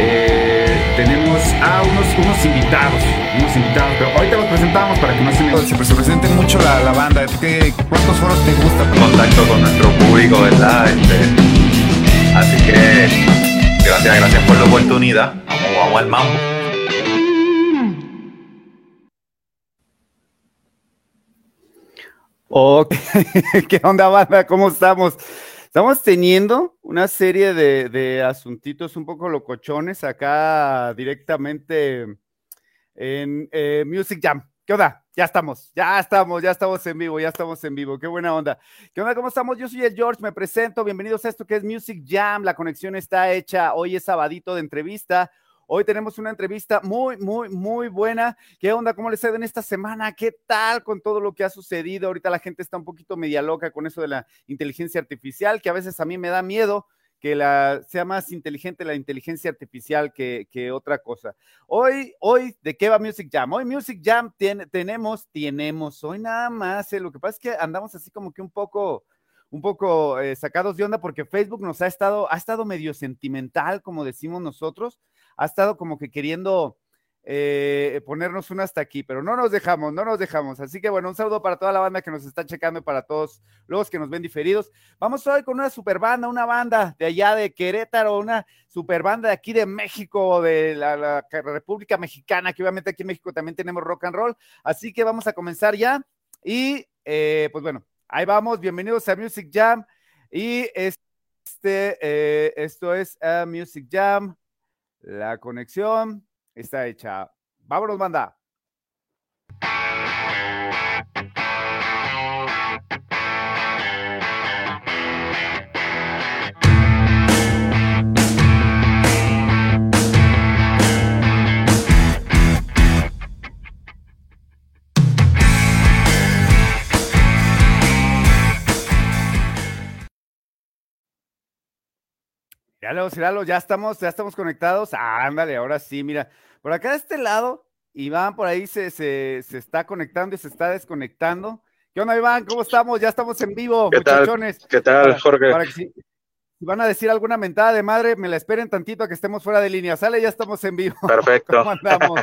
eh, tenemos a unos, unos invitados, unos invitados, pero ahorita los presentamos para que no se, me... se, presenten mucho la, la banda. ¿Qué, ¿Cuántos foros te gusta? Contacto con nuestro público, ¿verdad? Este, así que gracias, gracias por la oportunidad. Vamos, vamos al mambo. Ok, ¿qué onda banda? ¿Cómo estamos? Estamos teniendo una serie de, de, asuntitos un poco locochones acá directamente en eh, Music Jam. ¿Qué onda? Ya estamos, ya estamos, ya estamos en vivo, ya estamos en vivo. Qué buena onda. ¿Qué onda? ¿Cómo estamos? Yo soy el George, me presento. Bienvenidos a esto que es Music Jam. La conexión está hecha. Hoy es sabadito de entrevista. Hoy tenemos una entrevista muy, muy, muy buena. ¿Qué onda? ¿Cómo les ha en esta semana? ¿Qué tal con todo lo que ha sucedido? Ahorita la gente está un poquito media loca con eso de la inteligencia artificial, que a veces a mí me da miedo que sea más inteligente la inteligencia artificial que, otra cosa. Hoy, hoy, ¿de qué va Music Jam? Hoy Music Jam tiene, tenemos, tenemos, hoy nada más, eh, lo que pasa es que andamos así como que un poco, un poco eh, sacados de onda porque Facebook nos ha estado, ha estado medio sentimental, como decimos nosotros, ha estado como que queriendo eh, ponernos una hasta aquí, pero no nos dejamos, no nos dejamos. Así que bueno, un saludo para toda la banda que nos está checando para todos los que nos ven diferidos. Vamos hoy con una super banda, una banda de allá de Querétaro, una super banda de aquí de México, de la, República Mexicana, que obviamente aquí en México también tenemos rock and roll. Así que vamos a comenzar ya. Y eh, pues bueno, ahí vamos. Bienvenidos a Music Jam. Y este, eh, esto es Music Jam. La conexión está hecha. Vámonos, banda. Míralo, ya estamos, ya estamos conectados. ándale, ahora sí, mira. Por acá de este lado, Iván por ahí se, se, se, está conectando y se está desconectando. ¿Qué onda, Iván? ¿Cómo estamos? Ya estamos en vivo, ¿Qué muchachones. Tal? ¿Qué tal, Jorge? Para, si, si, van a decir alguna mentada de madre, me la esperen tantito a que estemos fuera de línea. Sale, ya estamos en vivo. Perfecto. ¿Cómo andamos?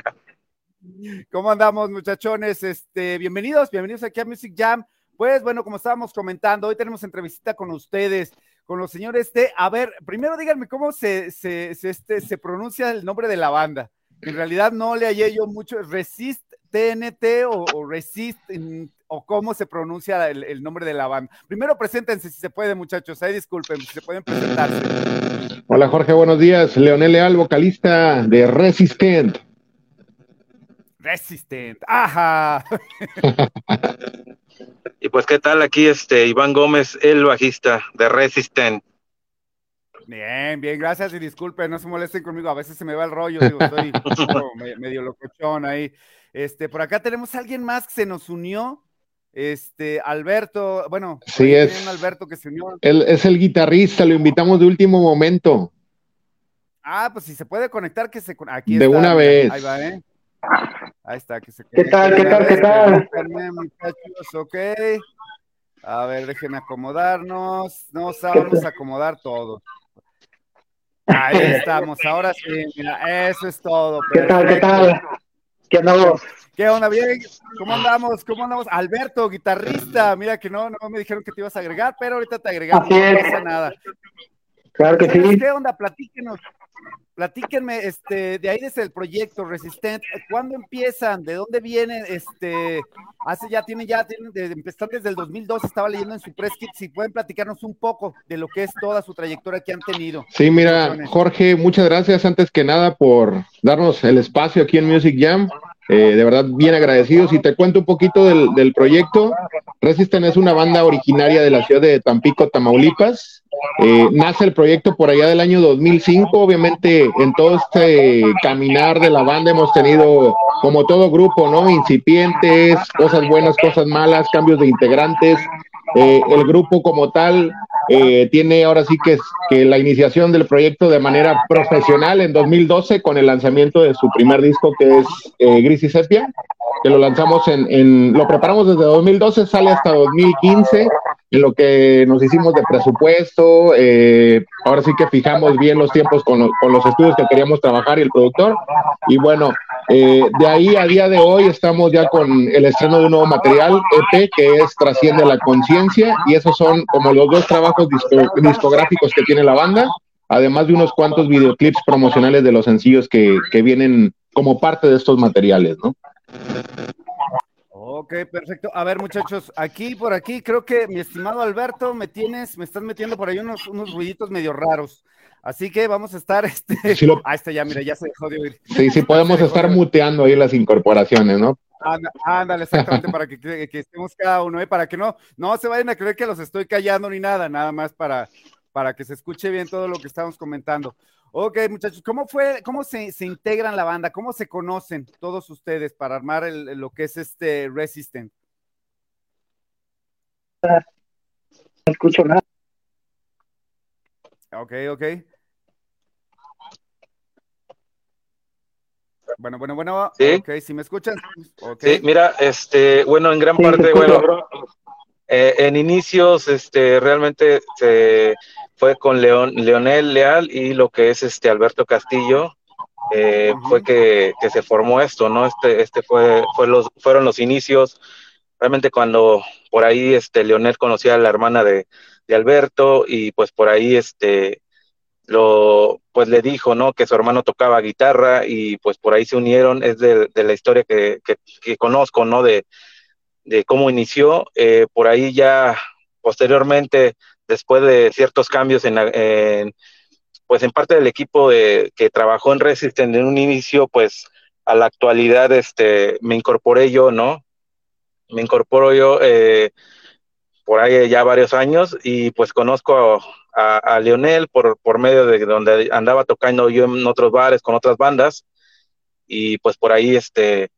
¿Cómo andamos, muchachones? Este, bienvenidos, bienvenidos aquí a Music Jam. Pues bueno, como estábamos comentando, hoy tenemos entrevista con ustedes con los señores de, a ver, primero díganme cómo se, se, se, este, se pronuncia el nombre de la banda. En realidad no le hallé yo mucho, Resist TNT o, o Resist, o cómo se pronuncia el, el, nombre de la banda. Primero preséntense si se puede, muchachos, ahí disculpen, si se pueden presentarse. Hola Jorge, buenos días. Leonel Leal, vocalista de Resistent. Resistent, ajá. Y pues, ¿qué tal? Aquí este Iván Gómez, el bajista de Resistent. Bien, bien, gracias y disculpen, no se molesten conmigo, a veces se me va el rollo, digo, estoy medio locochón ahí. Este, por acá tenemos a alguien más que se nos unió, este, Alberto, bueno, sí es Alberto que se unió. Él es el guitarrista, lo invitamos de último momento. Ah, pues si se puede conectar, que se aquí de está, una vez. Ahí va, ¿eh? Ahí está, que se ¿Qué tal, qué tal, qué tal? Muchachos, ok. A ver, déjenme acomodarnos. No sabemos acomodar todo. Ahí estamos, ahora sí, mira, eso es todo. ¿Qué tal, qué tal? ¿Qué andamos? ¿Qué onda? Bien, ¿cómo andamos? ¿Cómo andamos? Alberto, guitarrista, mira que no, no me dijeron que te ibas a agregar, pero ahorita te agregamos, no pasa nada. Claro que sí. ¿Qué onda? Platíquenos, platíquenme, este, de ahí desde el proyecto Resistent, ¿cuándo empiezan? ¿De dónde vienen? Este, hace ya, tienen ya, tienen, de, empezaron desde el 2002, estaba leyendo en su press kit, si pueden platicarnos un poco de lo que es toda su trayectoria que han tenido. Sí, mira, Jorge, muchas gracias antes que nada por darnos el espacio aquí en Music Jam. Eh, de verdad, bien agradecidos. Y te cuento un poquito del, del proyecto. Resisten es una banda originaria de la ciudad de Tampico, Tamaulipas. Eh, nace el proyecto por allá del año 2005. Obviamente, en todo este caminar de la banda hemos tenido, como todo grupo, ¿no? Incipientes, cosas buenas, cosas malas, cambios de integrantes. Eh, el grupo como tal eh, tiene ahora sí que, que la iniciación del proyecto de manera profesional en 2012 con el lanzamiento de su primer disco que es Gris y Sepia, que lo lanzamos en, en, lo preparamos desde 2012, sale hasta 2015 en lo que nos hicimos de presupuesto, eh, ahora sí que fijamos bien los tiempos con, con, los estudios que queríamos trabajar y el productor. Y bueno, eh, de ahí a día de hoy estamos ya con el estreno de un nuevo material, EP, que es Trasciende la Conciencia, y esos son como los dos trabajos disco, discográficos que tiene la banda, además de unos cuantos videoclips promocionales de los sencillos que, que vienen como parte de estos materiales, ¿no? Ok, perfecto. A ver, muchachos, aquí por aquí, creo que mi estimado Alberto, me tienes, me estás metiendo por ahí unos, unos ruiditos medio raros. Así que vamos a estar, este, Sí lo- ah, este ya, mira, ya se dejó de oír. Sí, sí, podemos estar muteando ahí las incorporaciones, ¿no? Ándale, exactamente, para que, que- que estemos cada uno, ¿eh? para que no, no se vayan a creer que los estoy callando ni nada, nada más para, para que se escuche bien todo lo que estamos comentando. Ok, muchachos, ¿cómo fue, cómo se, se integran la banda? ¿Cómo se conocen todos ustedes para armar el- lo que es este Resistant? No escucho nada. Ok, ok. Bueno, bueno, bueno. Sí. Ok, si me escuchan. Ok. Sí, mira, este, bueno, en gran parte, bueno, eh, en inicios, este, realmente se fue con León, Leonel Leal y lo que es este Alberto Castillo, eh, fue que, que se formó esto, ¿no? Este, este fue, fue los, fueron los inicios, realmente cuando por ahí, este, Leonel conocía a la hermana de, de Alberto y pues por ahí, este, lo, pues le dijo, ¿no? Que su hermano tocaba guitarra y pues por ahí se unieron, es de, de la historia que, que, que conozco, ¿no? De, de cómo inició, eh, por ahí ya posteriormente, después de ciertos cambios en, pues en parte del equipo de, que trabajó en Resistent en un inicio, pues a la actualidad este, me incorporé yo, ¿no? Me incorporo yo eh, por ahí ya varios años y pues conozco a, a Leonel por, por medio de donde andaba tocando yo en otros bares con otras bandas y pues por ahí este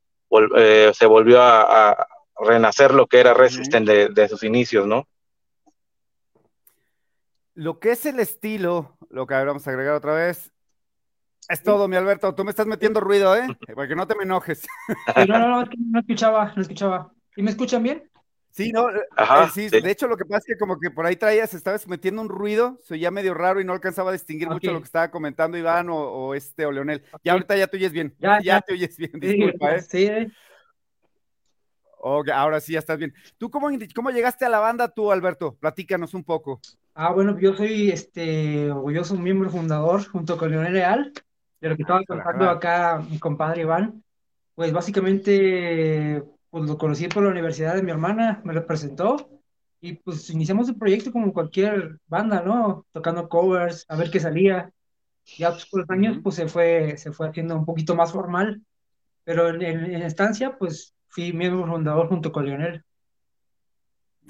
eh, se volvió a renacer lo que era Resistent de, de sus inicios, ¿no? Lo que es el estilo, lo que vamos a agregar otra vez. Es todo, mi Alberto. Tú me estás metiendo ruido, ¿eh? Para que no te me enojes. Sí, no, no, no, es que no escuchaba, no escuchaba. ¿Y me escuchan bien? Sí, no, eh, Ajá, eh, sí, sí. de hecho lo que pasa es que como que por ahí traías, estabas metiendo un ruido, se oía medio raro y no alcanzaba a distinguir mucho lo que estaba comentando Iván o, o este o Leonel. Ok. Ya ahorita ya te oyes bien, Ya, ya, ya. te oyes bien, Sí, disculpa, ¿eh? sí, eh. Ok, ahora sí ya estás bien. ¿Tú cómo, cómo llegaste a la banda tú, Alberto? Platícanos un poco. Ah, bueno, yo soy este orgulloso miembro fundador junto con Leonel Leal, de lo que estaba contando acá mi compadre Iván. Pues básicamente pues lo conocí por la universidad de mi hermana, me lo presentó y pues iniciamos el proyecto como cualquier banda, ¿no? Tocando covers, a ver qué salía. Ya pues, con los años pues se fue, se fue haciendo un poquito más formal, pero en, en, en estancia pues fui miembro fundador junto con Leonel.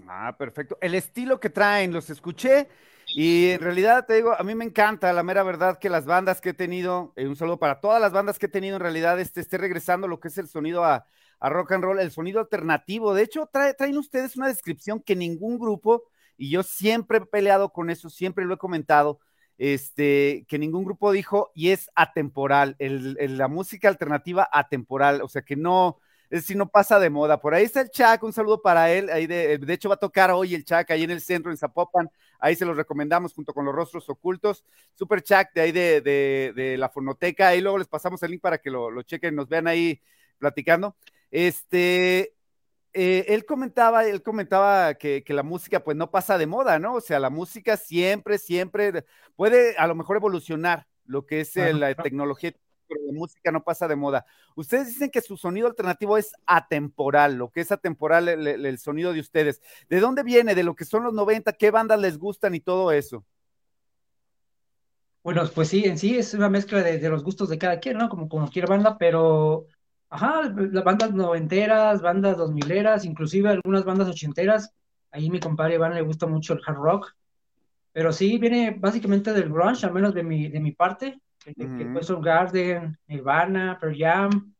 Ah, perfecto. El estilo que traen, los escuché y en realidad te digo, a mí me encanta la mera verdad que las bandas que he tenido, eh, un saludo para todas las bandas que he tenido en realidad, este, esté regresando lo que es el sonido a, a rock and roll, el sonido alternativo. De hecho, trae- traen ustedes una descripción que ningún grupo, y yo siempre he peleado con eso, siempre lo he comentado, este, que ningún grupo dijo, y es atemporal, la música alternativa atemporal, o sea que no, es decir, no pasa de moda. Por ahí está el Chac, un saludo para él. Ahí de, de hecho, va a tocar hoy el Chac ahí en el centro, en Zapopan. Ahí se los recomendamos junto con los rostros ocultos. Super Chac de ahí de, de, de la fonoteca. Ahí luego les pasamos el link para que lo, lo chequen, nos vean ahí platicando. Este, eh, él comentaba, él comentaba que, que, la música pues no pasa de moda, ¿no? O sea, la música siempre, siempre puede a lo mejor evolucionar lo que es la tecnología, pero la música no pasa de moda. Ustedes dicen que su sonido alternativo es atemporal, lo que es atemporal el, sonido de ustedes. ¿De dónde viene? ¿De lo que son los 90? ¿Qué bandas les gustan y todo eso? Bueno, pues sí, en sí es una mezcla de, los gustos de cada quien, ¿no? Como cualquier banda, pero, ajá, las bandas noventeras, bandas dos mileras, inclusive algunas bandas ochenteras. Ahí mi compadre Iván le gusta mucho el hard rock, pero sí viene básicamente del grunge, al menos de mi, de mi parte, que, Ujú. que fue Soundgarden, Nirvana, Pearl Jam,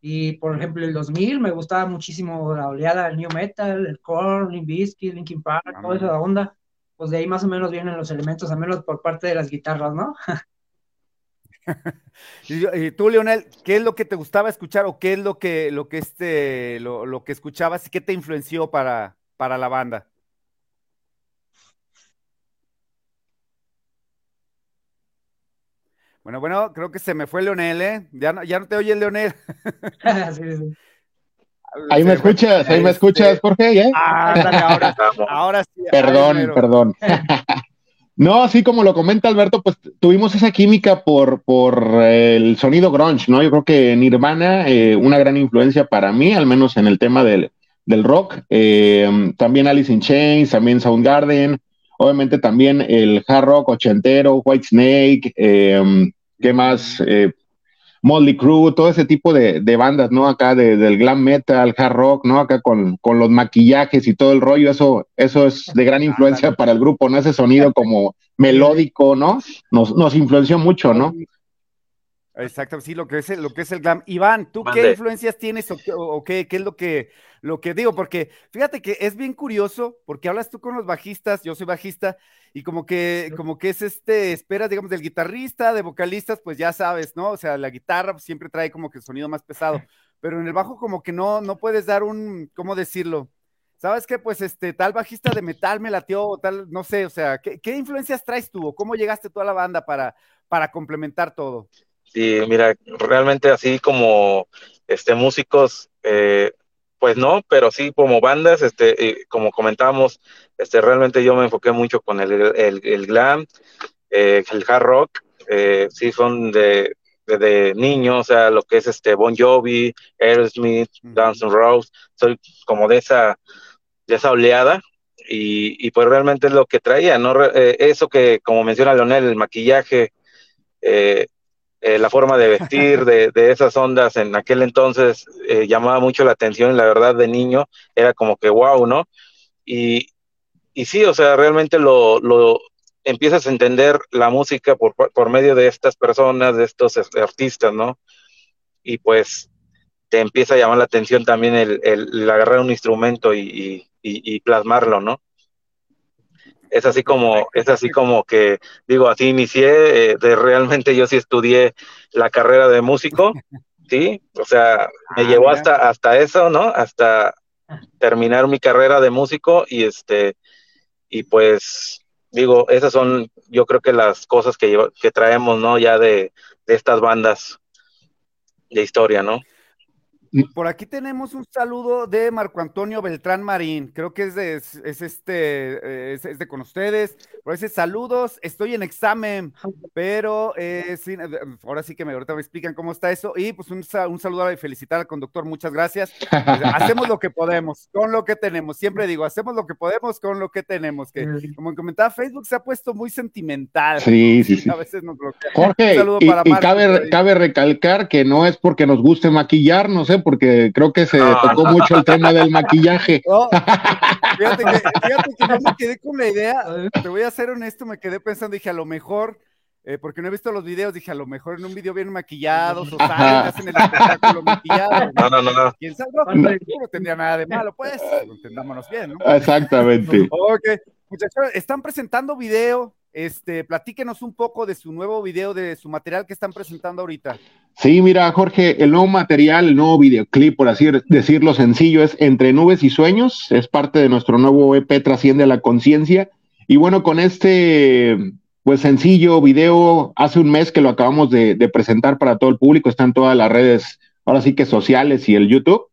y por ejemplo el 2000 me gustaba muchísimo la oleada del new metal, el Korn, Limp Bizkit, Linkin Park, toda esa onda. pues de ahí más o menos vienen los elementos, al menos por parte de las guitarras, ¿no? y, tú, Leonel, ¿qué es lo que te gustaba escuchar o qué es lo que, lo que, este, lo, lo que escuchabas y qué te influenció para, para la banda? Bueno, bueno, creo que se me fue Leonel, ¿eh? Ya no, ya no te oye Leonel. Ahí me escuchas, ahí me escuchas, Jorge, ¿eh? Ah, dale, ahora, ahora sí. Perdón, perdón. No, así como lo comenta Alberto, pues tuvimos esa química por, por el sonido grunge, ¿no? Yo creo que Nirvana, eh, una gran influencia para mí, al menos en el tema del, del rock. Eh, también Alice in Chains, también Soundgarden, obviamente también el hard rock ochentero, White Snake, eh, ¿qué más? Eh, Molly Crew, todo ese tipo de, bandas, ¿no? Acá del glam metal, hard rock, ¿no? Acá con, los maquillajes y todo el rollo, eso, eso es de gran influencia para el grupo, ¿no? Ese sonido como melódico, ¿no? Nos, nos influenció mucho, ¿no? Exacto, sí, lo que es el, lo que es el glam. Iván, ¿tú qué influencias tienes o, qué, qué, es lo que, lo que digo? Porque fíjate que es bien curioso, porque hablas tú con los bajistas, yo soy bajista, y como que, como que es este, esperas, digamos, del guitarrista, de vocalistas, pues ya sabes, ¿no? O sea, la guitarra siempre trae como que el sonido más pesado, pero en el bajo como que no, no puedes dar un, ¿cómo decirlo? ¿Sabes qué? Pues este, tal bajista de metal me latió, o tal, no sé, o sea, ¿qué, qué influencias traes tú? ¿O cómo llegaste tú a la banda para, para complementar todo? Sí, mira, realmente así como este músicos, eh, pues no, pero sí como bandas, este, como comentábamos, este, realmente yo me enfoqué mucho con el, el, glam, eh, el hard rock, eh, sí son de, de, niños, o sea, lo que es este Bon Jovi, Aerosmith, Guns N' Roses, soy como de esa, de esa oleada, y, y pues realmente es lo que traía, ¿no? eso que, como menciona Leonel, el maquillaje, eh, eh, la forma de vestir de, esas ondas en aquel entonces eh, llamaba mucho la atención la verdad de niño era como que wow, ¿no? Y, y sí, o sea, realmente lo, lo empiezas a entender la música por, por medio de estas personas, de estos artistas, ¿no? Y pues te empieza a llamar la atención también el, el, agarrar un instrumento y, y plasmarlo, ¿no? Es así como, es así como que, digo, así inicié, eh, de realmente yo sí estudié la carrera de músico, ¿sí? O sea, me ah, llevó hasta, hasta eso, ¿no? Hasta terminar mi carrera de músico y este, y pues, digo, esas son, yo creo que las cosas que, que traemos, ¿no? Ya de, de estas bandas de historia, ¿no? Por aquí tenemos un saludo de Marco Antonio Beltrán Marín. Creo que es de, es, este, es, de con ustedes. Por ese saludos. Estoy en examen, pero eh, ahora sí que me, ahorita me explican cómo está eso. Y pues un, un saludo y felicitar al conductor. Muchas gracias. hacemos lo que podemos con lo que tenemos. Siempre digo, hacemos lo que podemos con lo que tenemos. Que como comentaba, Facebook se ha puesto muy sentimental. Sí, sí, sí. A veces nos bloquea. Jorge, y, cabe, cabe recalcar que no es porque nos guste maquillar, no sé, porque creo que se tocó mucho el tema del maquillaje. fíjate, que, fíjate que no me quedé con la idea, te voy a ser honesto, me quedé pensando, dije, a lo mejor, eh, porque no he visto los videos, dije, a lo mejor en un video vienen maquillados o salen, hacen el espectáculo maquillado. No, no, no, no. ¿Quién sabe? No, no, tendría nada de malo, pues, entendámonos bien, ¿no? Exactamente. ok, muchachos, están presentando video, este, platíquenos un poco de su nuevo video, de su material que están presentando ahorita. Sí, mira, Jorge, el nuevo material, el nuevo videoclip, por así decirlo sencillo, es Entre Nubes y Sueños, es parte de nuestro nuevo EP Trasciende a la Conciencia. Y bueno, con este, pues sencillo video, hace un mes que lo acabamos de, presentar para todo el público, está en todas las redes, ahora sí que sociales y el YouTube.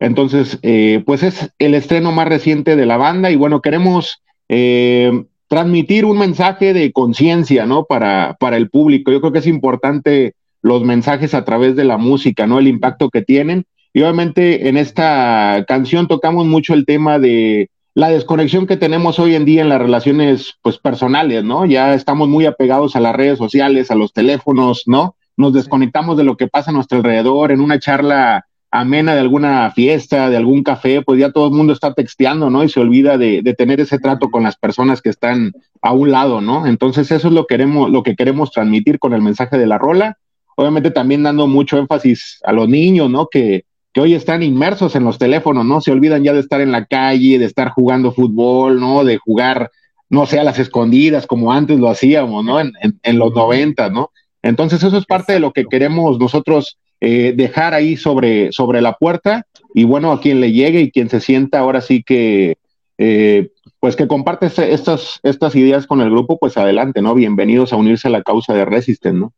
Entonces, eh, pues es el estreno más reciente de la banda y bueno, queremos eh, transmitir un mensaje de conciencia, ¿no? Para, para el público. Yo creo que es importante los mensajes a través de la música, ¿no? El impacto que tienen. Y obviamente en esta canción tocamos mucho el tema de la desconexión que tenemos hoy en día en las relaciones, pues, personales, ¿no? Ya estamos muy apegados a las redes sociales, a los teléfonos, ¿no? Nos desconectamos de lo que pasa a nuestro alrededor en una charla amena de alguna fiesta, de algún café, pues ya todo el mundo está texteando, ¿no? Y se olvida de, tener ese trato con las personas que están a un lado, ¿no? Entonces eso es lo, queremos, lo que queremos transmitir con el mensaje de la rola. Obviamente también dando mucho énfasis a los niños, ¿no? Que, que hoy están inmersos en los teléfonos, ¿no? Se olvidan ya de estar en la calle, de estar jugando fútbol, ¿no? De jugar no sea las escondidas como antes lo hacíamos, ¿no? En, en, los 90, ¿no? Entonces eso es parte de lo que queremos nosotros eh, dejar ahí sobre, sobre la puerta y bueno, a quien le llegue y quien se sienta ahora sí que, eh, pues que comparte este, estas, estas ideas con el grupo, pues adelante, ¿no? Bienvenidos a unirse a la causa de Resisten, ¿no?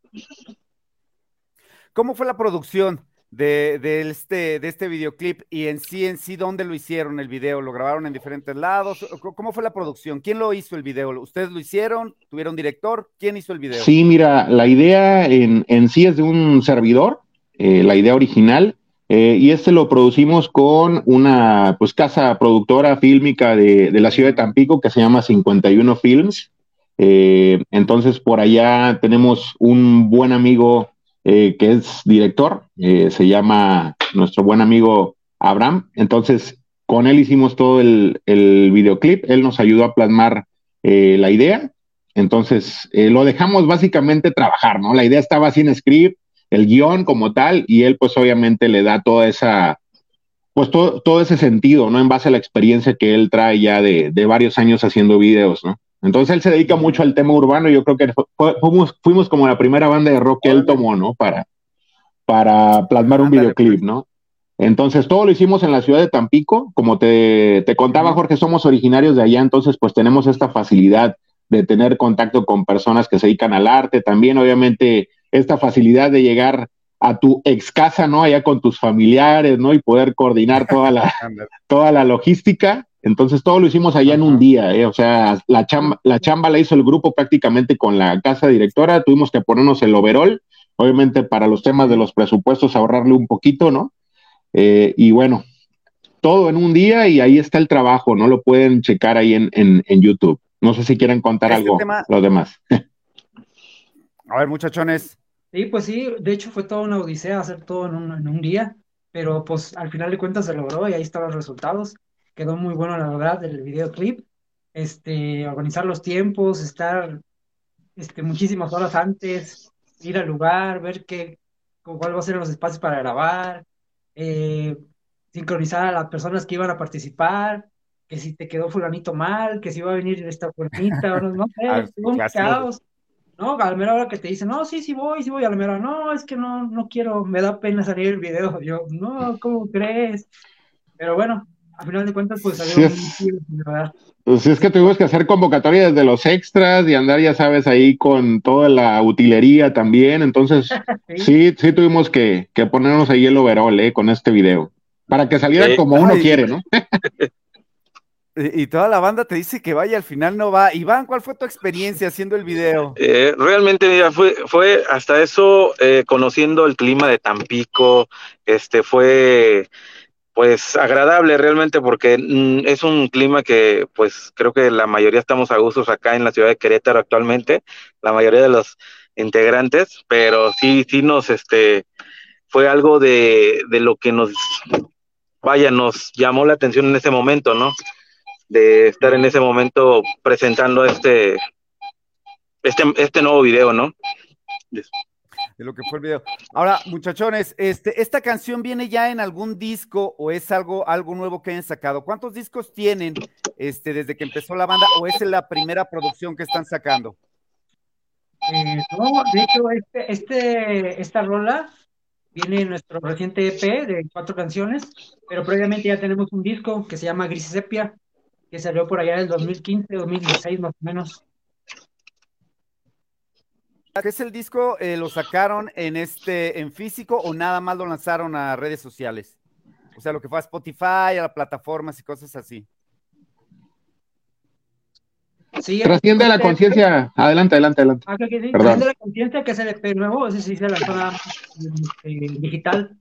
¿Cómo fue la producción de, este, de este videoclip y en sí, en sí, dónde lo hicieron el video? ¿Lo grabaron en diferentes lados? ¿Cómo fue la producción? ¿Quién lo hizo el video? ¿Ustedes lo hicieron? ¿Tuvieron director? ¿Quién hizo el video? Sí, mira, la idea en, en sí es de un servidor, eh, la idea original, eh, y este lo producimos con una pues, casa productora fílmica de, de, la ciudad de Tampico que se llama 51 Films. Eh, entonces, por allá tenemos un buen amigo que es director, se llama nuestro buen amigo Abraham. Entonces, con él hicimos todo el, el videoclip, él nos ayudó a plasmar la idea. Entonces, lo dejamos básicamente trabajar, ¿no? La idea estaba sin script, el guion como tal, y él pues obviamente le da toda esa, pues todo, todo ese sentido, ¿no? En base a la experiencia que él trae ya de, de varios años haciendo videos, ¿no? Entonces él se dedica mucho al tema urbano y yo creo que fuimos, fuimos como la primera banda de rock que él tomó, ¿no? Para, para plasmar un videoclip, ¿no? Entonces todo lo hicimos en la ciudad de Tampico, como te, te contaba Jorge, somos originarios de allá, entonces pues tenemos esta facilidad de tener contacto con personas que se dedican al arte, también obviamente esta facilidad de llegar a tu ex casa, ¿no? Allá con tus familiares, ¿no? Y poder coordinar toda la, toda la logística. Entonces todo lo hicimos allá en un día, ¿eh? O sea, la chamba, la chamba la hizo el grupo prácticamente con la casa directora, tuvimos que ponernos el overall, obviamente para los temas de los presupuestos ahorrarle un poquito, ¿no? Eh, y bueno, todo en un día y ahí está el trabajo, ¿no? Lo pueden checar ahí en, en, en YouTube. No sé si quieren contar este algo los demás. A ver, muchachones. Sí, pues sí, de hecho fue toda una odisea hacer todo en un, día, pero pues al final de cuentas se logró y ahí están los resultados. Quedó muy bueno, la verdad, el videoclip. Este, organizar los tiempos, estar este, muchísimas horas antes, ir al lugar, ver qué, cuál va a ser los espacios para grabar, eh, sincronizar a las personas que iban a participar, que si te quedó fulanito mal, que si iba a venir esta no, no sé, ah, un caos. ¿No? A la mera hora que te dicen, no, sí, sí voy, sí voy, a la mera no, es que no, no quiero, me da pena salir el video. Yo, no, ¿cómo crees? Pero bueno, a final de cuentas, pues salió sí, muy ¿verdad? Pues es que tuvimos que hacer convocatoria desde los extras y andar, ya sabes, ahí con toda la utilería también. Entonces, sí. sí, tuvimos que, que, ponernos ahí el overall, ¿eh? Con este video. Para que saliera como uno quiere, ¿no? Y toda la banda te dice que vaya, al final no va. Iván, ¿cuál fue tu experiencia haciendo el video? Eh, realmente, mira, fue, fue hasta eso, eh, conociendo el clima de Tampico, este, fue pues agradable realmente porque mm, es un clima que pues creo que la mayoría estamos a gustos acá en la ciudad de Querétaro actualmente, la mayoría de los integrantes, pero sí, sí nos, este, fue algo de, de lo que nos, vaya, nos llamó la atención en ese momento, ¿no? De estar en ese momento presentando este, este, este nuevo video, ¿no? De lo que fue el video. Ahora, muchachones, este, ¿esta canción viene ya en algún disco o es algo, algo nuevo que hayan sacado? ¿Cuántos discos tienen este, desde que empezó la banda o es la primera producción que están sacando? Eh, no, de hecho, este, este, esta rola viene en nuestro reciente EP de cuatro canciones, pero previamente ya tenemos un disco que se llama Gris Sepia, que salió por allá en el 2015, 2016 más o menos. ¿Qué es el disco? Eh, ¿Lo sacaron en este en físico o nada más lo lanzaron a redes sociales? O sea, lo que fue a Spotify, a las plataformas y cosas así. Sí, Trasciende la conciencia. Adelante, adelante, adelante. Ah, sí. Trasciende la conciencia que es el EP nuevo, ese sí se lanzó eh, digital.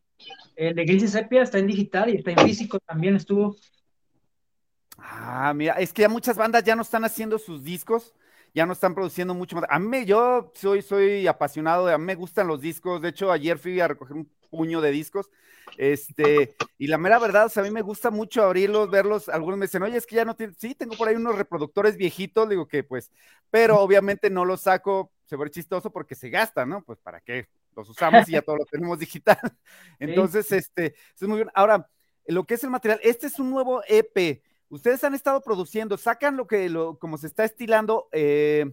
El de Gris Sepia está en digital y está en físico también estuvo. Ah, mira, es que ya muchas bandas ya no están haciendo sus discos, ya no están produciendo mucho más. A mí, yo soy, soy apasionado, de, a mí me gustan los discos. De hecho, ayer fui a recoger un puño de discos. Este, y la mera verdad, o sea, a mí me gusta mucho abrirlos, verlos. Algunos me dicen, oye, es que ya no tiene. Sí, tengo por ahí unos reproductores viejitos, digo que pues, pero obviamente no los saco, se ve chistoso porque se gasta, ¿no? Pues para qué los usamos y ya todo lo tenemos digital. Entonces, este, es muy bien. Ahora, lo que es el material, este es un nuevo EP ustedes han estado produciendo, sacan lo que, lo, como se está estilando, eh,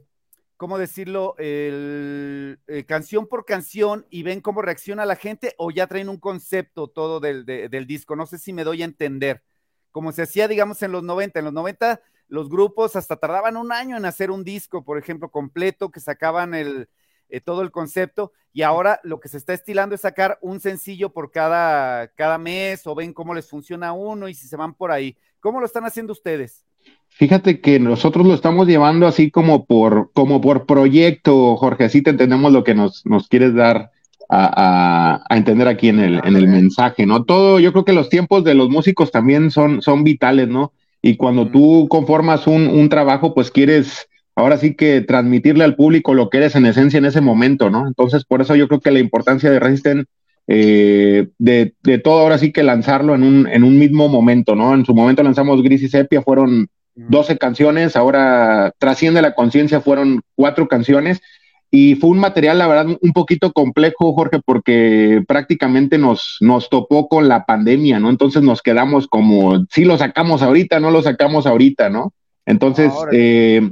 ¿cómo decirlo? El, eh, canción por canción y ven cómo reacciona la gente o ya traen un concepto todo del, del, disco. No sé si me doy a entender. Como se hacía, digamos, en los 90. En los 90 los grupos hasta tardaban un año en hacer un disco, por ejemplo, completo, que sacaban el, eh, todo el concepto y ahora lo que se está estilando es sacar un sencillo por cada, cada mes o ven cómo les funciona uno y si se van por ahí. ¿Cómo lo están haciendo ustedes? Fíjate que nosotros lo estamos llevando así como por, como por proyecto, Jorge, así te entendemos lo que nos, nos quieres dar a, a, entender aquí en el, en el mensaje, ¿no? Todo, yo creo que los tiempos de los músicos también son, son vitales, ¿no? Y cuando tú conformas un, un, trabajo, pues quieres ahora sí que transmitirle al público lo que eres en esencia en ese momento, ¿no? Entonces, por eso yo creo que la importancia de Resisten eh, de, de, todo ahora sí que lanzarlo en un, en un mismo momento, ¿no? En su momento lanzamos Gris y Sepia, fueron 12 canciones, ahora Trasciende la Conciencia fueron cuatro canciones y fue un material, la verdad, un poquito complejo, Jorge, porque prácticamente nos, nos topó con la pandemia, ¿no? Entonces nos quedamos como, sí lo sacamos ahorita, no lo sacamos ahorita, ¿no? Entonces, eh,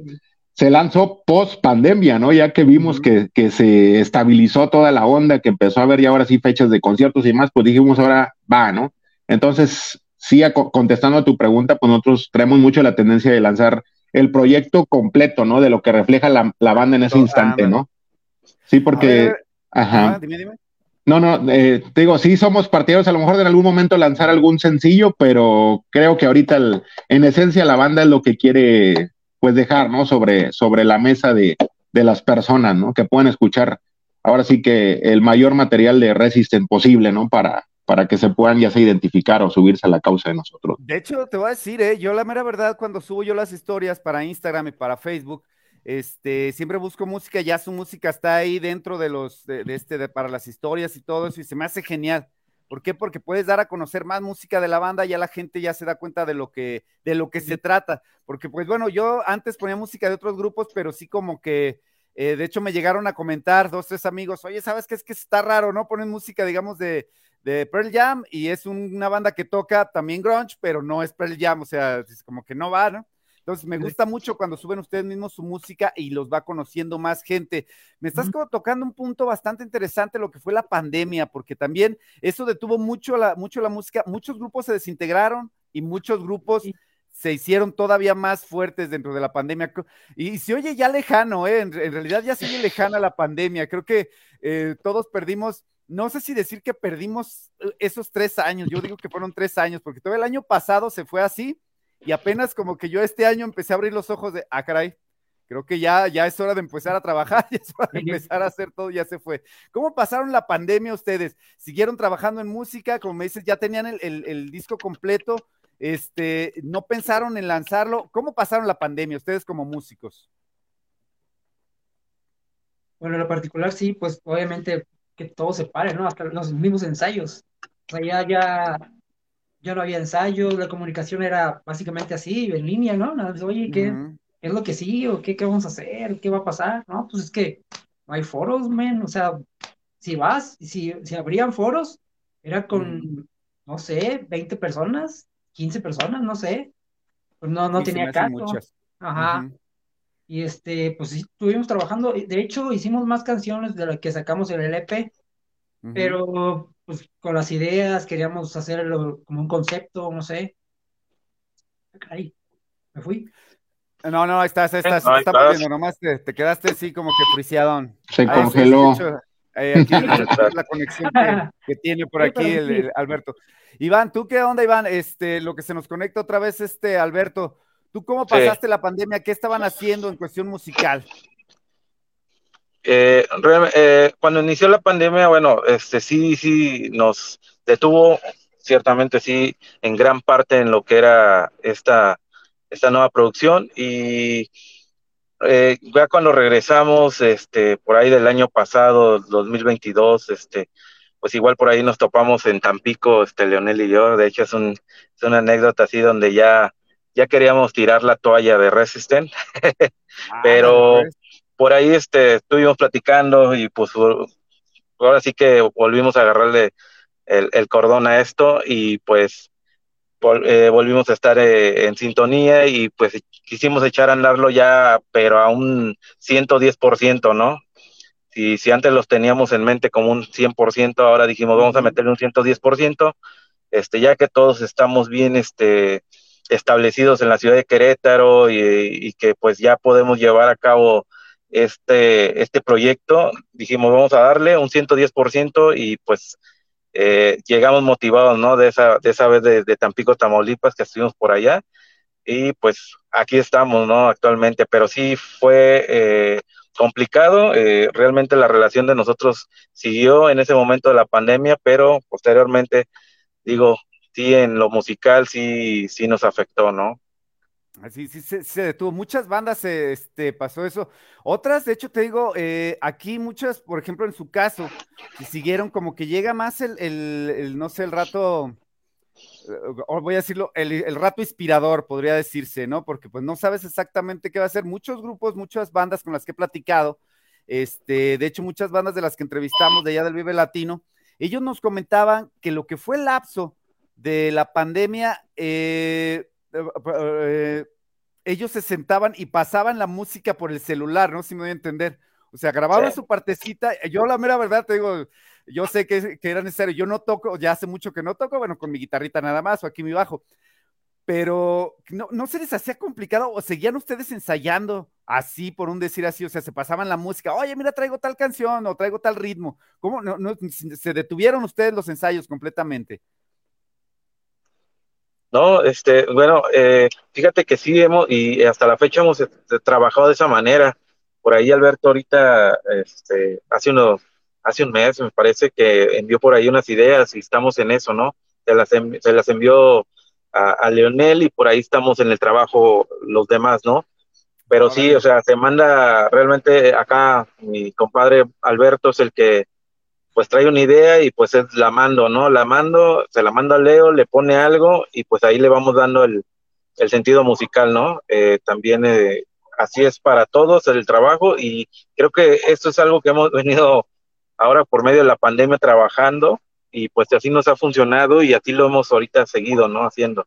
se lanzó post pandemia, ¿no? Ya que vimos que, que, se estabilizó toda la onda, que empezó a haber ya ahora sí fechas de conciertos y más, pues dijimos ahora va, ¿no? Entonces, sí, contestando a tu pregunta, pues nosotros traemos mucho la tendencia de lanzar el proyecto completo, ¿no? De lo que refleja la, banda en ese instante, ¿no? Sí, porque... ajá. Dime, dime. No, no, eh, te digo, sí somos partidarios a lo mejor de en algún momento lanzar algún sencillo, pero creo que ahorita en esencia la banda es lo que quiere pues dejar, ¿no? Sobre, sobre la mesa de, de las personas, ¿no? Que puedan escuchar ahora sí que el mayor material de Resisten posible, ¿no? Para, para que se puedan ya se identificar o subirse a la causa de nosotros. De hecho, te voy a decir, ¿eh? yo la mera verdad, cuando subo yo las historias para Instagram y para Facebook, este, siempre busco música, ya su música está ahí dentro de los, de, este, de, para las historias y todo eso, y se me hace genial. ¿Por qué? Porque puedes dar a conocer más música de la banda, ya la gente ya se da cuenta de lo que, de lo que se trata. Porque, pues bueno, yo antes ponía música de otros grupos, pero sí como que, eh, de hecho, me llegaron a comentar dos, tres amigos, oye, ¿sabes qué? Es que está raro, ¿no? Ponen música, digamos, de, de Pearl Jam y es una banda que toca también grunge, pero no es Pearl Jam, o sea, es como que no va, ¿no? Entonces me gusta mucho cuando suben ustedes mismos su música y los va conociendo más gente. Me estás como tocando un punto bastante interesante lo que fue la pandemia, porque también eso detuvo mucho la, mucho la música, muchos grupos se desintegraron y muchos grupos se hicieron todavía más fuertes dentro de la pandemia. Y se oye ya lejano, ¿eh? en, realidad ya se oye lejana la pandemia. Creo que eh, todos perdimos no sé si decir que perdimos eh, esos tres años, yo digo que fueron tres años, porque todo el año pasado se fue así y apenas como que yo este año empecé a abrir los ojos de, ah, caray, creo que ya, ya es hora de empezar a trabajar, ya es hora de empezar a hacer todo, ya se fue. ¿Cómo pasaron la pandemia ustedes? ¿Siguieron trabajando en música? Como me dices, ya tenían el, el disco completo, este, ¿no pensaron en lanzarlo? ¿Cómo pasaron la pandemia ustedes como músicos? Bueno, en lo particular sí, pues obviamente que todo se pare, ¿no? Hasta los mismos ensayos. O sea, ya, ya, ya no había ensayos, la comunicación era básicamente así, en línea, ¿no? Oye, ¿qué, es lo que sigue? ¿O qué, qué vamos a hacer? ¿Qué va a pasar? No, pues es que no hay foros, men. O sea, si vas, si, si abrían foros, era con, no sé, 20 personas, 15 personas, no sé. Pues no, no tenía caso. Ajá. Y este, pues sí, estuvimos trabajando. De hecho, hicimos más canciones de las que sacamos en el EP, pero pues con las ideas queríamos hacerlo como un concepto, no sé. Ahí, me fui. No, no, estás, estás, no, estás, nomás te, quedaste así como que friciadón. Se congeló. Eh, aquí la conexión que, tiene por aquí el, Alberto. Iván, ¿tú qué onda, Iván? Este, lo que se nos conecta otra vez, este Alberto. ¿Tú cómo pasaste la pandemia? ¿Qué estaban haciendo en cuestión musical? Eh, eh, cuando inició la pandemia, bueno, este sí, sí nos detuvo, ciertamente sí, en gran parte en lo que era esta, esta nueva producción y eh, ya cuando regresamos, este, por ahí del año pasado, 2022, este, pues igual por ahí nos topamos en Tampico, este, Leonel y yo, de hecho es, un, es una anécdota así donde ya ya queríamos tirar la toalla de Resisten, ah, pero pues. Por ahí este, estuvimos platicando y pues ahora sí que volvimos a agarrarle el, cordón a esto y pues eh, volvimos a estar eh, en sintonía y pues quisimos echar a andarlo ya, pero a un 110%, ¿no? Si, si antes los teníamos en mente como un 100%, ahora dijimos vamos a meterle un 110%, este, ya que todos estamos bien este, establecidos en la ciudad de Querétaro y, y que pues ya podemos llevar a cabo este, este proyecto, dijimos vamos a darle un 110% y pues eh, llegamos motivados, ¿no? De esa, de esa vez de, Tampico, Tamaulipas, que estuvimos por allá. Y pues aquí estamos, ¿no? Actualmente, pero sí fue eh, complicado. Eh, realmente la relación de nosotros siguió en ese momento de la pandemia, pero posteriormente, digo, sí, en lo musical sí, sí nos afectó, ¿no? Así sí, se, detuvo. Muchas bandas este, pasó eso. Otras, de hecho, te digo, eh, aquí muchas, por ejemplo, en su caso, siguieron como que llega más el, el, no sé, el rato, eh, o voy a decirlo, el, el, rato inspirador, podría decirse, ¿no? Porque pues no sabes exactamente qué va a ser. Muchos grupos, muchas bandas con las que he platicado, este, de hecho, muchas bandas de las que entrevistamos de allá del Vive Latino, ellos nos comentaban que lo que fue el lapso de la pandemia, eh, eh, eh, ellos se sentaban y pasaban la música por el celular, ¿no? Si me voy a entender. O sea, grababan su partecita. Yo la mera verdad te digo, yo sé que, era necesario. Yo no toco, ya hace mucho que no toco, bueno, con mi guitarrita nada más o aquí mi bajo. Pero no, no se les hacía complicado o seguían ustedes ensayando así, por un decir así, o sea, se pasaban la música, oye, mira, traigo tal canción o traigo tal ritmo. ¿Cómo no, no se detuvieron ustedes los ensayos completamente? No, este, bueno, eh, fíjate que sí hemos, y hasta la fecha hemos este, trabajado de esa manera. Por ahí Alberto ahorita, este, hace unos, hace un mes me parece que envió por ahí unas ideas y estamos en eso, ¿no? Se las, se las envió a, a, Leonel y por ahí estamos en el trabajo los demás, ¿no? Pero sí, o sea, se manda realmente acá, mi compadre Alberto es el que pues trae una idea y pues es la mando, ¿no? La mando, se la mando a Leo, le pone algo y pues ahí le vamos dando el, sentido musical, ¿no? Eh, también eh, así es para todos el trabajo y creo que esto es algo que hemos venido ahora por medio de la pandemia trabajando y pues así nos ha funcionado y así lo hemos ahorita seguido, ¿no? Haciendo.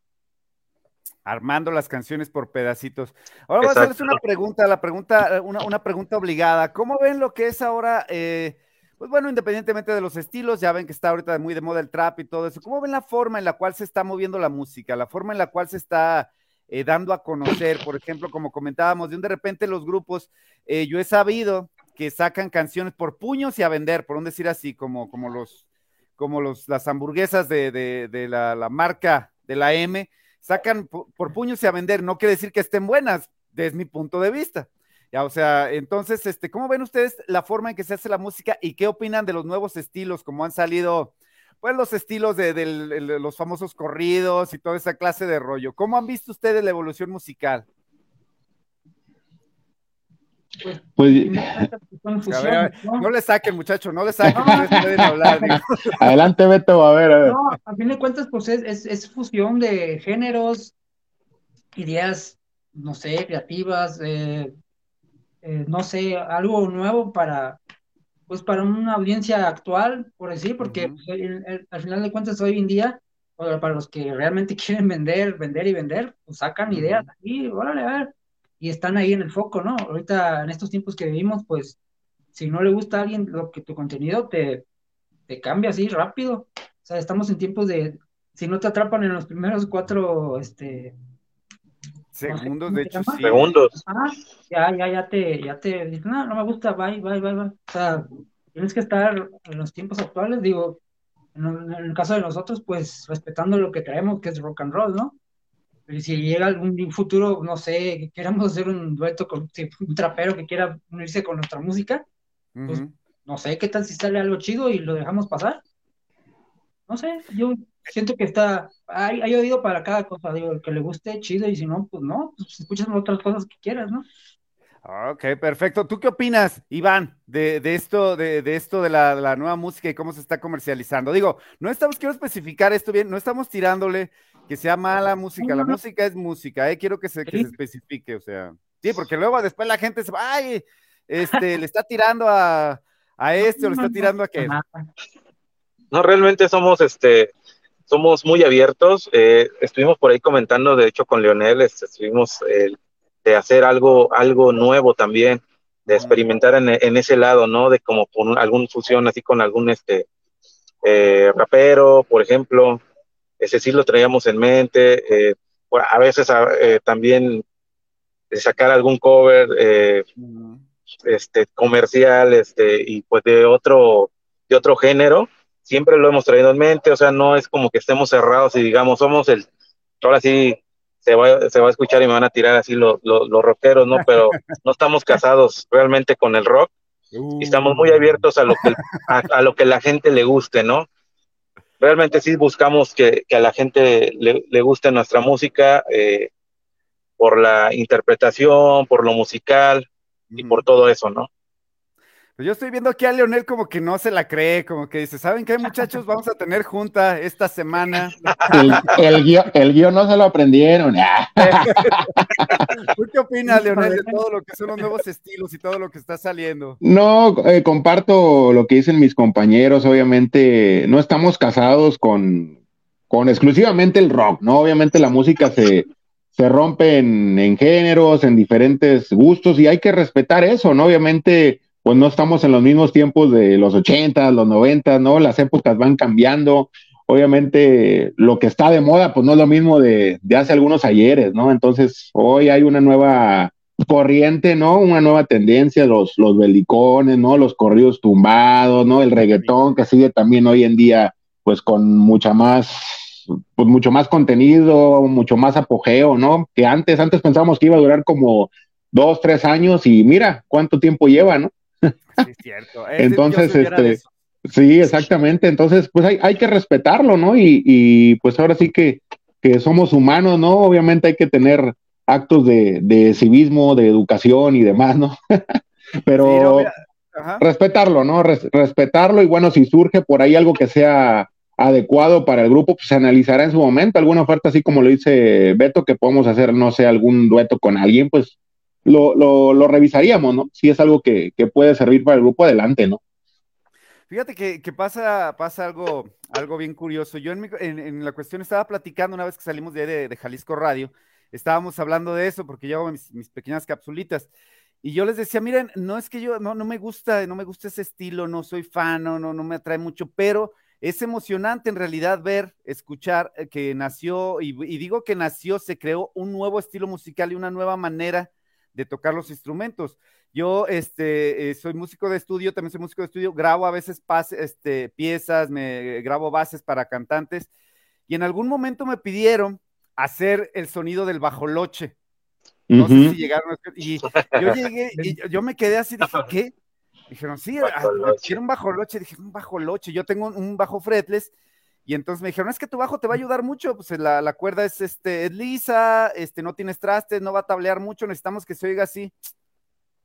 Armando las canciones por pedacitos. Ahora voy a hacerles una pregunta, la pregunta, una, una pregunta obligada. ¿Cómo ven lo que es ahora eh, pues bueno, independientemente de los estilos, ya ven que está ahorita muy de moda el trap y todo eso. ¿Cómo ven la forma en la cual se está moviendo la música? La forma en la cual se está eh, dando a conocer, por ejemplo, como comentábamos, de un de repente los grupos, eh, yo he sabido que sacan canciones por puños y a vender, por un decir así, como, como los, como los, las hamburguesas de, la, la, marca de la M, sacan por, por puños y a vender. No quiere decir que estén buenas, desde mi punto de vista. Ya, o sea, entonces, este, ¿cómo ven ustedes la forma en que se hace la música y qué opinan de los nuevos estilos, como han salido, pues los estilos de, los famosos corridos y toda esa clase de rollo? ¿Cómo han visto ustedes la evolución musical? Pues, pues ¿no? le saquen, muchacho, no le saquen, pueden hablar. Adelante, Beto, a ver, a ver. No, a fin de cuentas, pues es, es fusión de géneros, ideas, no sé, creativas, eh, eh, no sé, algo nuevo para, pues para una audiencia actual, por decir, porque pues, al final de cuentas hoy en día, para los que realmente quieren vender, vender y vender, pues sacan ideas y órale, a ver, y están ahí en el foco, ¿no? Ahorita en estos tiempos que vivimos, pues si no le gusta a alguien lo que tu contenido te, te cambia así rápido. O sea, estamos en tiempos de, si no te atrapan en los primeros cuatro, este, Segundos, de hecho, sí. Segundos. Ah, ya, ya, ya te, ya te, no, no me gusta, bye, bye, bye, bye. O sea, tienes que estar en los tiempos actuales, digo, en, el caso de nosotros, pues respetando lo que traemos, que es rock and roll, ¿no? Y si llega algún futuro, no sé, que queramos hacer un dueto con un trapero que quiera unirse con nuestra música, pues no sé, ¿qué tal si sale algo chido y lo dejamos pasar? No sé, yo siento que está, hay, hay oído para cada cosa, digo, el que le guste, chido, y si no, pues no, pues escuchas otras cosas que quieras, ¿no? Ok, perfecto. ¿Tú qué opinas, Iván, de, de esto, de, de, esto de la, la, nueva música y cómo se está comercializando? Digo, no estamos, quiero especificar esto bien, no estamos tirándole que sea mala música, la música es música, ¿eh? quiero que se, que se especifique, o sea, sí, porque luego después la gente se va, ay, este, le está tirando a, a este o le está tirando a aquel. No, realmente somos, este, somos muy abiertos. Eh, estuvimos por ahí comentando, de hecho, con Leonel, estuvimos eh, de hacer algo, algo nuevo también, de experimentar en, en ese lado, ¿no? De como con algún fusión así con algún este eh, rapero, por ejemplo. Ese sí lo traíamos en mente. Eh, a veces eh, también sacar algún cover este, comercial este, y pues de otro, de otro género. Siempre lo hemos traído en mente, o sea, no es como que estemos cerrados y digamos, somos el, ahora sí se va, se va a escuchar y me van a tirar así los, los, rockeros, ¿no? Pero no estamos casados realmente con el rock y estamos muy abiertos a lo que, a, lo que la gente le guste, ¿no? Realmente sí buscamos que, que a la gente le, le guste nuestra música eh, por la interpretación, por lo musical y por todo eso, ¿no? Pues yo estoy viendo aquí a Leonel como que no se la cree, como que dice, ¿saben qué muchachos? Vamos a tener junta esta semana. El, guion, no se lo aprendieron. ¿Tú qué opinas, Leonel, de todo lo que son los nuevos estilos y todo lo que está saliendo? No, eh, comparto lo que dicen mis compañeros, obviamente no estamos casados con, con exclusivamente el rock, ¿no? Obviamente la música se, se rompe en, en géneros, en diferentes gustos y hay que respetar eso, ¿no? Obviamente pues no estamos en los mismos tiempos de los 80, los 90, ¿no? Las épocas van cambiando. Obviamente lo que está de moda, pues no es lo mismo de, hace algunos ayeres, ¿no? Entonces hoy hay una nueva corriente, ¿no? Una nueva tendencia, los, los belicones, ¿no? Los corridos tumbados, ¿no? El reggaetón que sigue también hoy en día, pues con mucha más, pues mucho más contenido, mucho más apogeo, ¿no? Que antes, antes pensábamos que iba a durar como dos, tres años y mira cuánto tiempo lleva, ¿no? Sí, es cierto. Entonces, este, sí, exactamente. Entonces, pues hay, hay que respetarlo, ¿no? Y, y, pues ahora sí que, que somos humanos, ¿no? Obviamente hay que tener actos de, de civismo, de educación y demás, ¿no? Pero respetarlo, ¿no? respetarlo y bueno, si surge por ahí algo que sea adecuado para el grupo, pues se analizará en su momento. Alguna oferta, así como lo dice Beto, que podemos hacer, no sé, algún dueto con alguien, pues lo, lo, revisaríamos, ¿no? Si es algo que, que, puede servir para el grupo adelante, ¿no? Fíjate que, pasa, pasa algo, algo bien curioso. Yo en, la cuestión estaba platicando una vez que salimos de, de, Jalisco Radio, estábamos hablando de eso porque yo hago mis, pequeñas capsulitas. Y yo les decía, miren, no es que yo, no, no me gusta, no me gusta ese estilo, no soy fan, no, no, me atrae mucho, pero es emocionante en realidad ver, escuchar eh, que nació, y digo que nació, se creó un nuevo estilo musical y una nueva manera de tocar los instrumentos. Yo este, eh, soy músico de estudio, también soy músico de estudio, grabo a veces este, piezas, me grabo bases para cantantes, y en algún momento me pidieron hacer el sonido del bajoloche. No uh -huh. sé si llegaron, y yo llegué, y yo me quedé así, dije, ¿qué? Dijeron, sí, quiero un bajoloche, dije, un bajoloche, yo tengo un, un bajo fretless, y entonces me dijeron, es que tu bajo te va a ayudar mucho, pues la, la cuerda es, este, es lisa, este, no tienes trastes, no va a tablear mucho, necesitamos que se oiga así.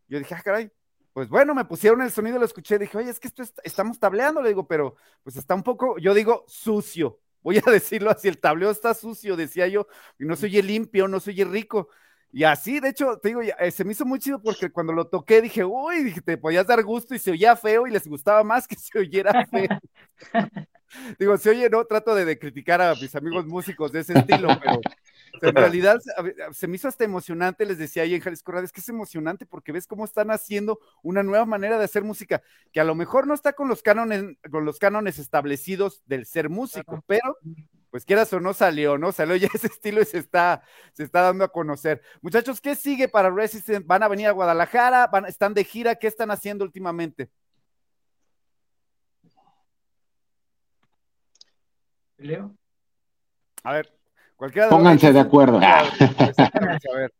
Yo dije, ah, caray, pues bueno, me pusieron el sonido, lo escuché, dije, oye, es que esto es, estamos tableando, le digo, pero pues está un poco, yo digo, sucio, voy a decirlo así, el tableo está sucio, decía yo, y no se oye limpio, no se oye rico. Y así, de hecho, te digo, eh, se me hizo muy chido porque cuando lo toqué dije, uy, te podías dar gusto y se oía feo y les gustaba más que se oyera feo. Digo, si oye, no trato de, de, criticar a mis amigos músicos de ese estilo, pero en realidad se me hizo hasta emocionante, les decía ahí en Jalisco Radio, es que es emocionante porque ves cómo están haciendo una nueva manera de hacer música, que a lo mejor no está con los cánones, con los cánones establecidos del ser músico, pero pues quieras o no salió, ¿no? Salió ya ese estilo y se está, se está dando a conocer. Muchachos, ¿qué sigue para Resistance? ¿Van a venir a Guadalajara? ¿Van, ¿Están de gira? ¿Qué están haciendo últimamente? Leo. A ver, cualquiera de Pónganse de acuerdo.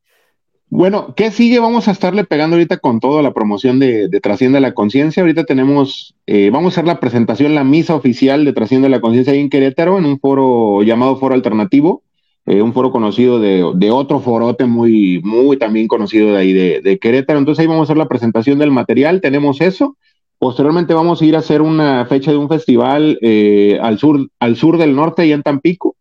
Bueno, ¿qué sigue? Vamos a estarle pegando ahorita con toda la promoción de, de Trasciende la Conciencia. Ahorita tenemos, eh, vamos a hacer la presentación, la misa oficial de Trasciende la Conciencia ahí en Querétaro, en un foro llamado Foro Alternativo, eh, un foro conocido de, de, otro forote muy, muy también conocido de ahí de, de Querétaro. Entonces ahí vamos a hacer la presentación del material, tenemos eso. Posteriormente vamos a ir a hacer una fecha de un festival eh, al, sur, al sur del norte, y en Tampico.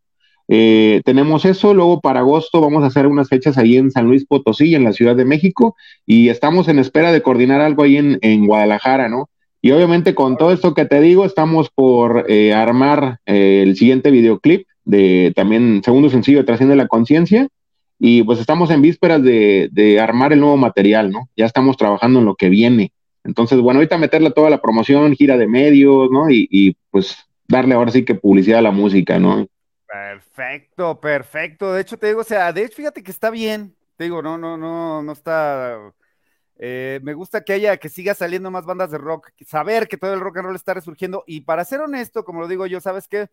Eh, tenemos eso, luego para agosto vamos a hacer unas fechas ahí en San Luis Potosí, en la Ciudad de México, y estamos en espera de coordinar algo ahí en, Guadalajara, ¿no? Y obviamente con todo esto que te digo, estamos por eh, armar eh, el siguiente videoclip de también segundo sencillo de Trasciende la Conciencia. Y pues estamos en vísperas de, armar el nuevo material, ¿no? Ya estamos trabajando en lo que viene. Entonces, bueno, ahorita meterle toda la promoción, gira de medios, ¿no? Y, y pues darle ahora sí que publicidad a la música, ¿no? Perfecto, perfecto. De hecho, te digo, o sea, de hecho, fíjate que está bien. Te digo, no, no, no, no está. Eh, me gusta que haya, que siga saliendo más bandas de rock, saber que todo el rock and roll está resurgiendo. Y para ser honesto, como lo digo yo, ¿sabes qué?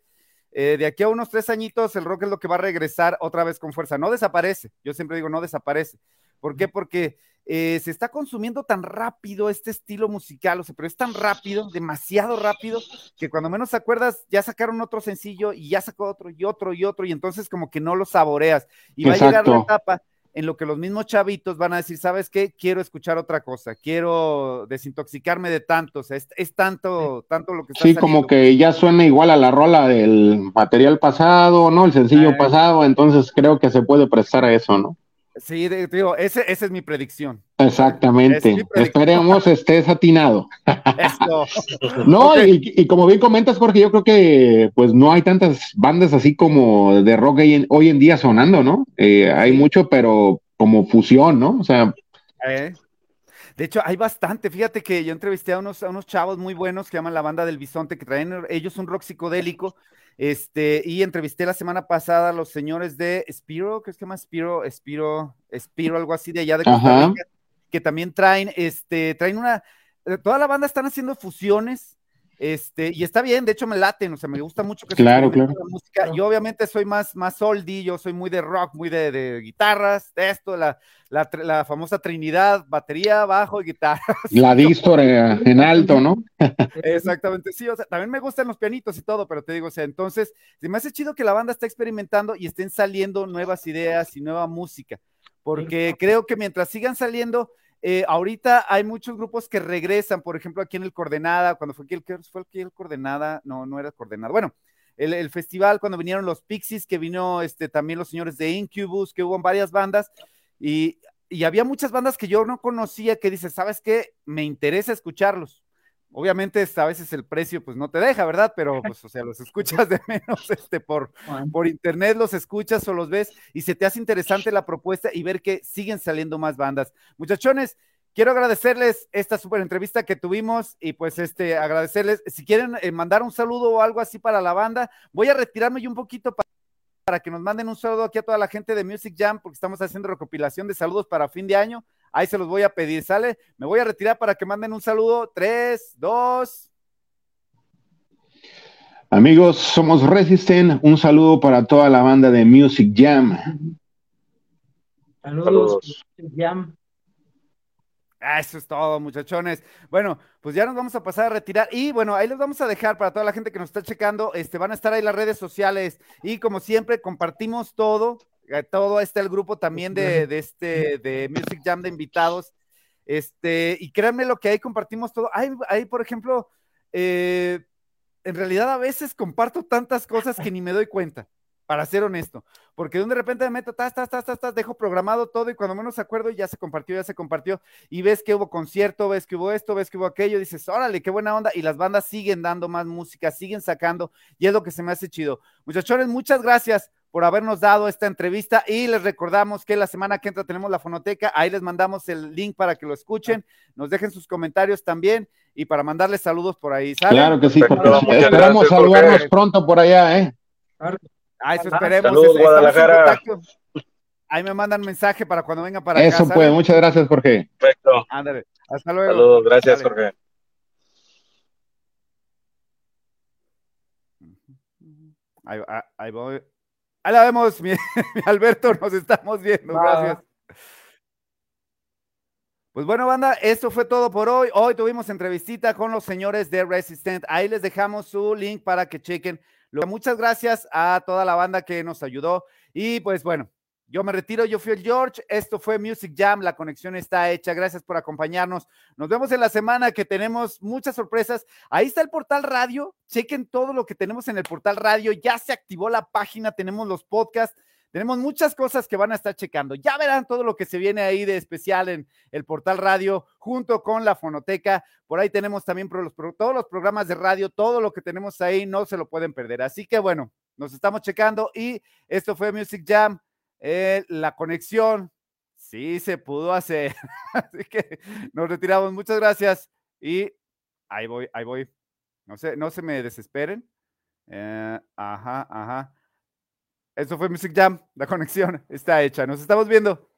Eh, de aquí a unos tres añitos, el rock es lo que va a regresar otra vez con fuerza. No desaparece. Yo siempre digo, no desaparece. ¿Por qué? Porque eh, se está consumiendo tan rápido este estilo musical, o sea, pero es tan rápido, demasiado rápido, que cuando menos te acuerdas, ya sacaron otro sencillo y ya sacó otro y otro y otro, y entonces como que no lo saboreas. Y va a llegar la etapa en lo que los mismos chavitos van a decir, ¿sabes qué? Quiero escuchar otra cosa, quiero desintoxicarme de tanto, o sea, es, es tanto, tanto lo que está Sí, como que ya suena igual a la rola del material pasado, ¿no? El sencillo ah. pasado, entonces creo que se puede prestar a eso, ¿no? Sí, digo, ese, esa es mi predicción. Exactamente. Esperemos estés atinado. no, y, como bien comentas, Jorge, yo creo que pues no hay tantas bandas así como de rock hoy en, día sonando, ¿no? Eh, hay mucho, pero como fusión, ¿no? O sea. Eh. De hecho, hay bastante. Fíjate que yo entrevisté a unos, a unos chavos muy buenos que llaman la banda del Bisonte, que traen ellos un rock psicodélico este, y entrevisté la semana pasada a los señores de Spiro, que es que más Spiro, Spiro, Spiro, algo así de allá de Costa Rica, que también traen, este, traen una, toda la banda están haciendo fusiones, este, y está bien, de hecho me laten, o sea, me gusta mucho que claro, claro. la música. Yo obviamente soy más, más oldie, yo soy muy de rock, muy de, de guitarras, de esto, la, la, la, famosa trinidad, batería, bajo y guitarra. La distor en alto, ¿no? Exactamente, sí, o sea, también me gustan los pianitos y todo, pero te digo, o sea, entonces, se me hace chido que la banda esté experimentando y estén saliendo nuevas ideas y nueva música, porque creo que mientras sigan saliendo, eh, ahorita hay muchos grupos que regresan, por ejemplo, aquí en el Coordenada, cuando fue aquí el, fue aquí el Coordenada, no, no era el Coordenada. Bueno, el, festival, cuando vinieron los Pixies, que vino este, también los señores de Incubus, que hubo varias bandas, y, había muchas bandas que yo no conocía que dice, ¿sabes qué? Me interesa escucharlos. Obviamente a veces el precio pues no te deja, ¿verdad? Pero pues o sea, los escuchas de menos este por, por internet, los escuchas o los ves y se te hace interesante la propuesta y ver que siguen saliendo más bandas. Muchachones, quiero agradecerles esta súper entrevista que tuvimos y pues este agradecerles, si quieren eh, mandar un saludo o algo así para la banda, voy a retirarme yo un poquito para para que nos manden un saludo aquí a toda la gente de Music Jam, porque estamos haciendo recopilación de saludos para fin de año. Ahí se los voy a pedir, ¿sale? Me voy a retirar para que manden un saludo. Tres, dos. Amigos, somos Resisten. Un saludo para toda la banda de Music Jam. Saludos, Jam. Ah, eso es todo, muchachones. Bueno, pues ya nos vamos a pasar a retirar. Y bueno, ahí les vamos a dejar para toda la gente que nos está checando. Este, van a estar ahí las redes sociales. Y como siempre, compartimos todo. Eh, todo está el grupo también de, este, de Music Jam de invitados. Este, y créanme lo que ahí compartimos todo. Ahí, por ejemplo, eh, en realidad a veces comparto tantas cosas que ni me doy cuenta, para ser honesto, porque de repente me meto, tas, tas, tas, tas, dejo programado todo y cuando menos acuerdo ya se compartió, ya se compartió y ves que hubo concierto, ves que hubo esto, ves que hubo aquello, dices, órale, qué buena onda y las bandas siguen dando más música, siguen sacando y es lo que se me hace chido. Muchachones, muchas gracias por habernos dado esta entrevista y les recordamos que la semana que entra tenemos la fonoteca, ahí les mandamos el link para que lo escuchen, nos dejen sus comentarios también y para mandarles saludos por ahí. Claro que sí, esperamos saludarnos pronto por allá, ¿eh? Ah, eso esperemos. Saludos, Guadalajara. Ahí me mandan mensaje para cuando vengan para acá. Eso pues, muchas gracias, Jorge. Perfecto. Ándale, hasta luego. Saludos, gracias, Jorge. Ahí, ahí voy. Ahí la vemos, mi, Alberto, nos estamos viendo. Gracias. Pues bueno, banda, esto fue todo por hoy. Hoy tuvimos entrevistita con los señores de Resistent. Ahí les dejamos su link para que chequen. Muchas gracias a toda la banda que nos ayudó. Y pues bueno, yo me retiro, yo fui el George, esto fue Music Jam, la conexión está hecha, gracias por acompañarnos. Nos vemos en la semana que tenemos muchas sorpresas. Ahí está el portal radio, chequen todo lo que tenemos en el portal radio, ya se activó la página, tenemos los podcasts, Tenemos muchas cosas que van a estar checando. Ya verán todo lo que se viene ahí de especial en el portal radio junto con la fonoteca. Por ahí tenemos también todos los programas de radio, todo lo que tenemos ahí, no se lo pueden perder. Así que bueno, nos estamos checando y esto fue Music Jam, eh, la conexión. Sí, se pudo hacer. Así que nos retiramos. Muchas gracias y ahí voy, ahí voy. No se, no se me desesperen. Eh, ajá, ajá. Eso fue Music Jam. La conexión está hecha. Nos estamos viendo.